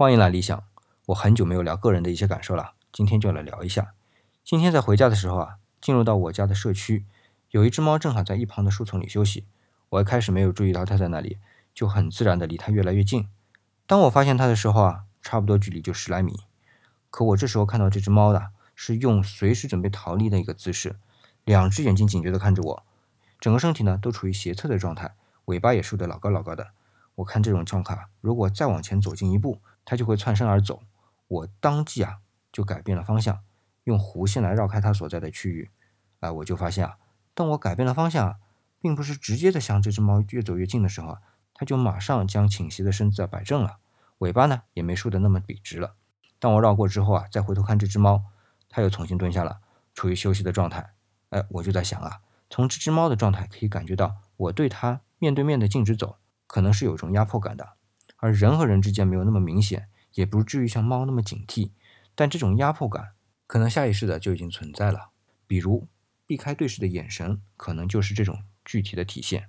欢迎来理想。我很久没有聊个人的一些感受了，今天就来聊一下。今天在回家的时候啊，进入到我家的社区，有一只猫正好在一旁的树丛里休息。我一开始没有注意到它在那里，就很自然的离它越来越近。当我发现它的时候啊，差不多距离就十来米。可我这时候看到这只猫的是用随时准备逃离的一个姿势，两只眼睛警觉的看着我，整个身体呢都处于斜侧的状态，尾巴也竖得老高老高的。我看这种状况，如果再往前走近一步，它就会窜身而走。我当即啊就改变了方向，用弧线来绕开它所在的区域。啊，我就发现啊，当我改变了方向，并不是直接的向这只猫越走越近的时候啊，它就马上将倾斜的身子摆正了，尾巴呢也没竖得那么笔直了。当我绕过之后啊，再回头看这只猫，它又重新蹲下了，处于休息的状态。哎，我就在想啊，从这只猫的状态可以感觉到，我对它面对面的径直走。可能是有种压迫感的，而人和人之间没有那么明显，也不至于像猫那么警惕，但这种压迫感可能下意识的就已经存在了。比如避开对视的眼神，可能就是这种具体的体现。